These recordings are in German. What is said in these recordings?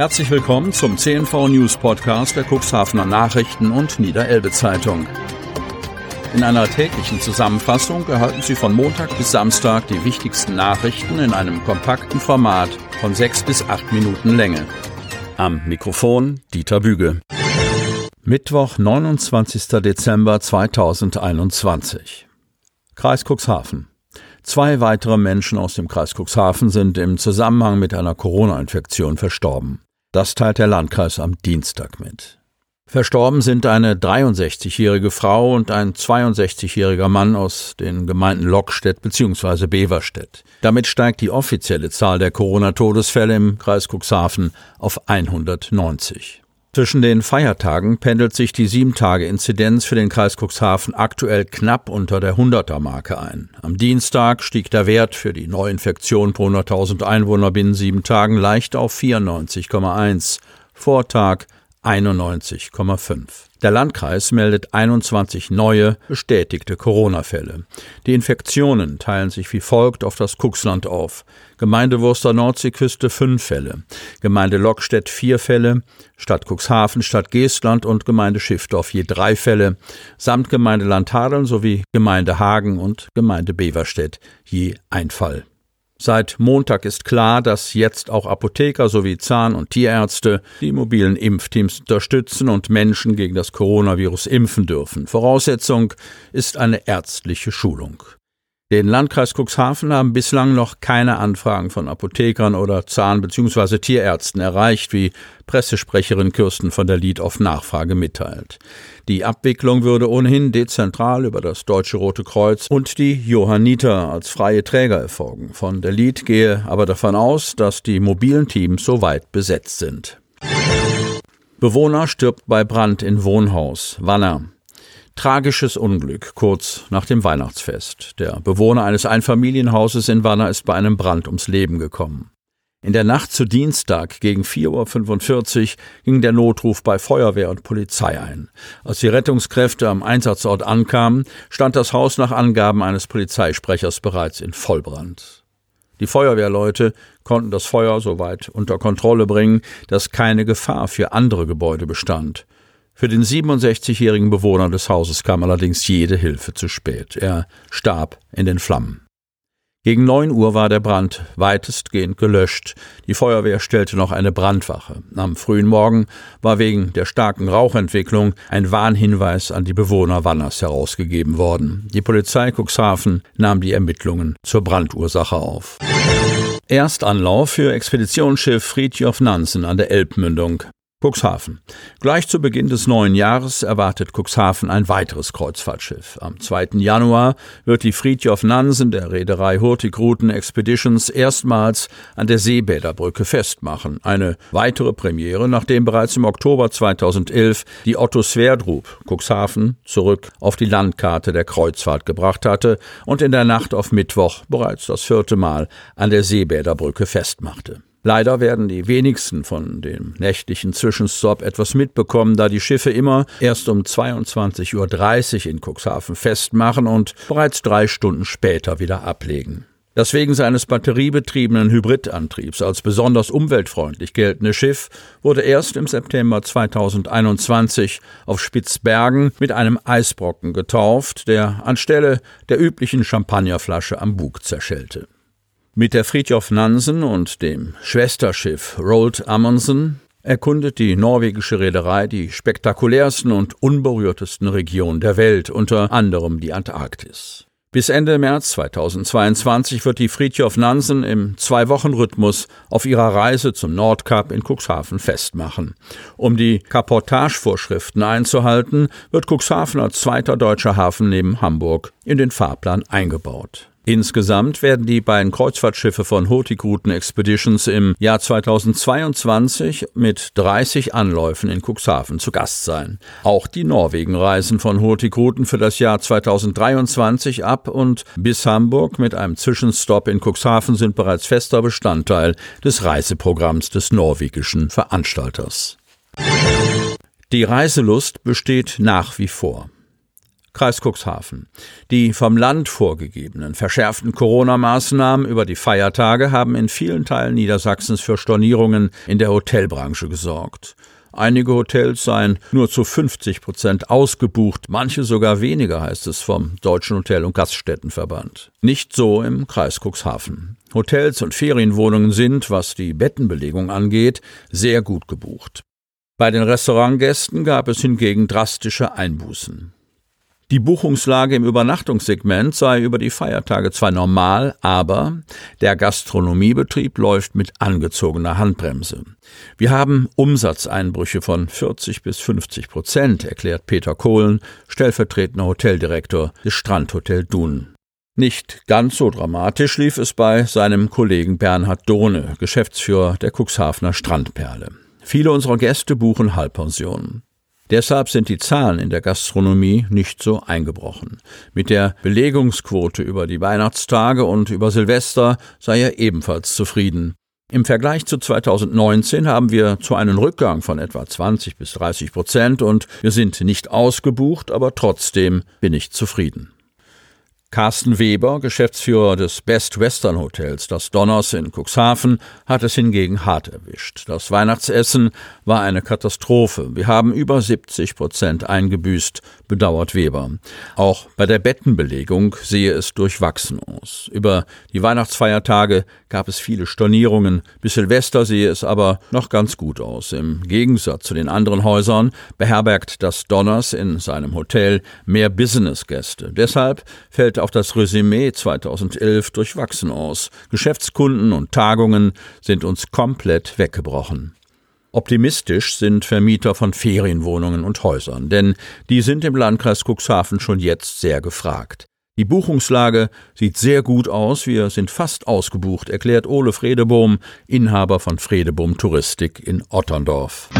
Herzlich willkommen zum CNV News Podcast der Cuxhavener Nachrichten und Niederelbe Zeitung. In einer täglichen Zusammenfassung erhalten Sie von Montag bis Samstag die wichtigsten Nachrichten in einem kompakten Format von sechs bis acht Minuten Länge. Am Mikrofon Dieter Büge. Mittwoch, 29. Dezember 2021. Kreis Cuxhaven. Zwei weitere Menschen aus dem Kreis Cuxhaven sind im Zusammenhang mit einer Corona-Infektion verstorben. Das teilt der Landkreis am Dienstag mit. Verstorben sind eine 63-jährige Frau und ein 62-jähriger Mann aus den Gemeinden Lockstedt bzw. Beverstedt. Damit steigt die offizielle Zahl der Corona-Todesfälle im Kreis Cuxhaven auf 190. Zwischen den Feiertagen pendelt sich die 7-Tage-Inzidenz für den Kreis Cuxhaven aktuell knapp unter der 100er-Marke ein. Am Dienstag stieg der Wert für die Neuinfektion pro 100.000 Einwohner binnen sieben Tagen leicht auf 94,1. Vortag 91,5. Der Landkreis meldet 21 neue bestätigte Corona-Fälle. Die Infektionen teilen sich wie folgt auf das Kuxland auf. Gemeinde Wurster Nordseeküste fünf Fälle, Gemeinde Lockstedt vier Fälle, Stadt Cuxhaven, Stadt Geestland und Gemeinde Schiffdorf je drei Fälle, samt Gemeinde Landhadeln sowie Gemeinde Hagen und Gemeinde Beverstedt je ein Fall. Seit Montag ist klar, dass jetzt auch Apotheker sowie Zahn- und Tierärzte die mobilen Impfteams unterstützen und Menschen gegen das Coronavirus impfen dürfen. Voraussetzung ist eine ärztliche Schulung. Den Landkreis Cuxhaven haben bislang noch keine Anfragen von Apothekern oder Zahn- bzw. Tierärzten erreicht, wie Pressesprecherin Kirsten von der Lied auf Nachfrage mitteilt. Die Abwicklung würde ohnehin dezentral über das Deutsche Rote Kreuz und die Johanniter als freie Träger erfolgen. Von der Lied gehe aber davon aus, dass die mobilen Teams soweit besetzt sind. Bewohner stirbt bei Brand in Wohnhaus. Wanner. Tragisches Unglück kurz nach dem Weihnachtsfest. Der Bewohner eines Einfamilienhauses in Wanner ist bei einem Brand ums Leben gekommen. In der Nacht zu Dienstag gegen 4.45 Uhr ging der Notruf bei Feuerwehr und Polizei ein. Als die Rettungskräfte am Einsatzort ankamen, stand das Haus nach Angaben eines Polizeisprechers bereits in Vollbrand. Die Feuerwehrleute konnten das Feuer so weit unter Kontrolle bringen, dass keine Gefahr für andere Gebäude bestand. Für den 67-jährigen Bewohner des Hauses kam allerdings jede Hilfe zu spät. Er starb in den Flammen. Gegen neun Uhr war der Brand weitestgehend gelöscht. Die Feuerwehr stellte noch eine Brandwache. Am frühen Morgen war wegen der starken Rauchentwicklung ein Warnhinweis an die Bewohner Wanners herausgegeben worden. Die Polizei Cuxhaven nahm die Ermittlungen zur Brandursache auf. Erstanlauf für Expeditionsschiff Fridtjof Nansen an der Elbmündung. Cuxhaven. Gleich zu Beginn des neuen Jahres erwartet Cuxhaven ein weiteres Kreuzfahrtschiff. Am 2. Januar wird die Fridtjof Nansen der Reederei Hurtigruten Expeditions erstmals an der Seebäderbrücke festmachen. Eine weitere Premiere, nachdem bereits im Oktober 2011 die Otto Sverdrup Cuxhaven zurück auf die Landkarte der Kreuzfahrt gebracht hatte und in der Nacht auf Mittwoch bereits das vierte Mal an der Seebäderbrücke festmachte. Leider werden die wenigsten von dem nächtlichen Zwischenstopp etwas mitbekommen, da die Schiffe immer erst um 22.30 Uhr in Cuxhaven festmachen und bereits drei Stunden später wieder ablegen. Das wegen seines batteriebetriebenen Hybridantriebs als besonders umweltfreundlich geltende Schiff wurde erst im September 2021 auf Spitzbergen mit einem Eisbrocken getauft, der anstelle der üblichen Champagnerflasche am Bug zerschellte. Mit der Fridtjof Nansen und dem Schwesterschiff Roald Amundsen erkundet die norwegische Reederei die spektakulärsten und unberührtesten Regionen der Welt, unter anderem die Antarktis. Bis Ende März 2022 wird die Fridtjof Nansen im Zwei-Wochen-Rhythmus auf ihrer Reise zum Nordkap in Cuxhaven festmachen. Um die Kaportagevorschriften einzuhalten, wird Cuxhaven als zweiter deutscher Hafen neben Hamburg in den Fahrplan eingebaut. Insgesamt werden die beiden Kreuzfahrtschiffe von Hurtigruten Expeditions im Jahr 2022 mit 30 Anläufen in Cuxhaven zu Gast sein. Auch die Norwegen-Reisen von Hurtigruten für das Jahr 2023 ab und bis Hamburg mit einem Zwischenstopp in Cuxhaven sind bereits fester Bestandteil des Reiseprogramms des norwegischen Veranstalters. Die Reiselust besteht nach wie vor. Kreis Cuxhaven. Die vom Land vorgegebenen verschärften Corona-Maßnahmen über die Feiertage haben in vielen Teilen Niedersachsens für Stornierungen in der Hotelbranche gesorgt. Einige Hotels seien nur zu 50 Prozent ausgebucht, manche sogar weniger, heißt es vom Deutschen Hotel- und Gaststättenverband. Nicht so im Kreis Cuxhaven. Hotels und Ferienwohnungen sind, was die Bettenbelegung angeht, sehr gut gebucht. Bei den Restaurantgästen gab es hingegen drastische Einbußen. Die Buchungslage im Übernachtungssegment sei über die Feiertage zwar normal, aber der Gastronomiebetrieb läuft mit angezogener Handbremse. Wir haben Umsatzeinbrüche von 40 bis 50 Prozent, erklärt Peter Kohlen, stellvertretender Hoteldirektor des Strandhotel Dun. Nicht ganz so dramatisch lief es bei seinem Kollegen Bernhard Dohne, Geschäftsführer der Cuxhavener Strandperle. Viele unserer Gäste buchen Halbpensionen. Deshalb sind die Zahlen in der Gastronomie nicht so eingebrochen. Mit der Belegungsquote über die Weihnachtstage und über Silvester sei er ebenfalls zufrieden. Im Vergleich zu 2019 haben wir zu einem Rückgang von etwa 20 bis 30 Prozent und wir sind nicht ausgebucht, aber trotzdem bin ich zufrieden. Carsten Weber, Geschäftsführer des Best Western Hotels, das Donners in Cuxhaven, hat es hingegen hart erwischt. Das Weihnachtsessen war eine Katastrophe. Wir haben über 70 Prozent eingebüßt, bedauert Weber. Auch bei der Bettenbelegung sehe es durchwachsen aus. Über die Weihnachtsfeiertage gab es viele Stornierungen. Bis Silvester sehe es aber noch ganz gut aus. Im Gegensatz zu den anderen Häusern beherbergt das Donners in seinem Hotel mehr Businessgäste. Deshalb fällt auch das Resümee 2011 durchwachsen aus. Geschäftskunden und Tagungen sind uns komplett weggebrochen. Optimistisch sind Vermieter von Ferienwohnungen und Häusern, denn die sind im Landkreis Cuxhaven schon jetzt sehr gefragt. Die Buchungslage sieht sehr gut aus, wir sind fast ausgebucht, erklärt Ole Fredebohm, Inhaber von Fredebohm Touristik in Otterndorf.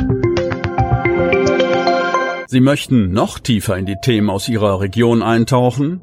Sie möchten noch tiefer in die Themen aus Ihrer Region eintauchen?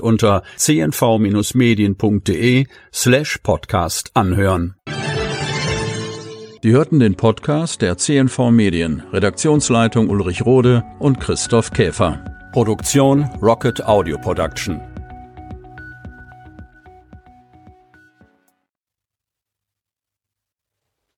unter cnv-medien.de slash podcast anhören. Die hörten den Podcast der CNV Medien, Redaktionsleitung Ulrich Rode und Christoph Käfer. Produktion Rocket Audio Production.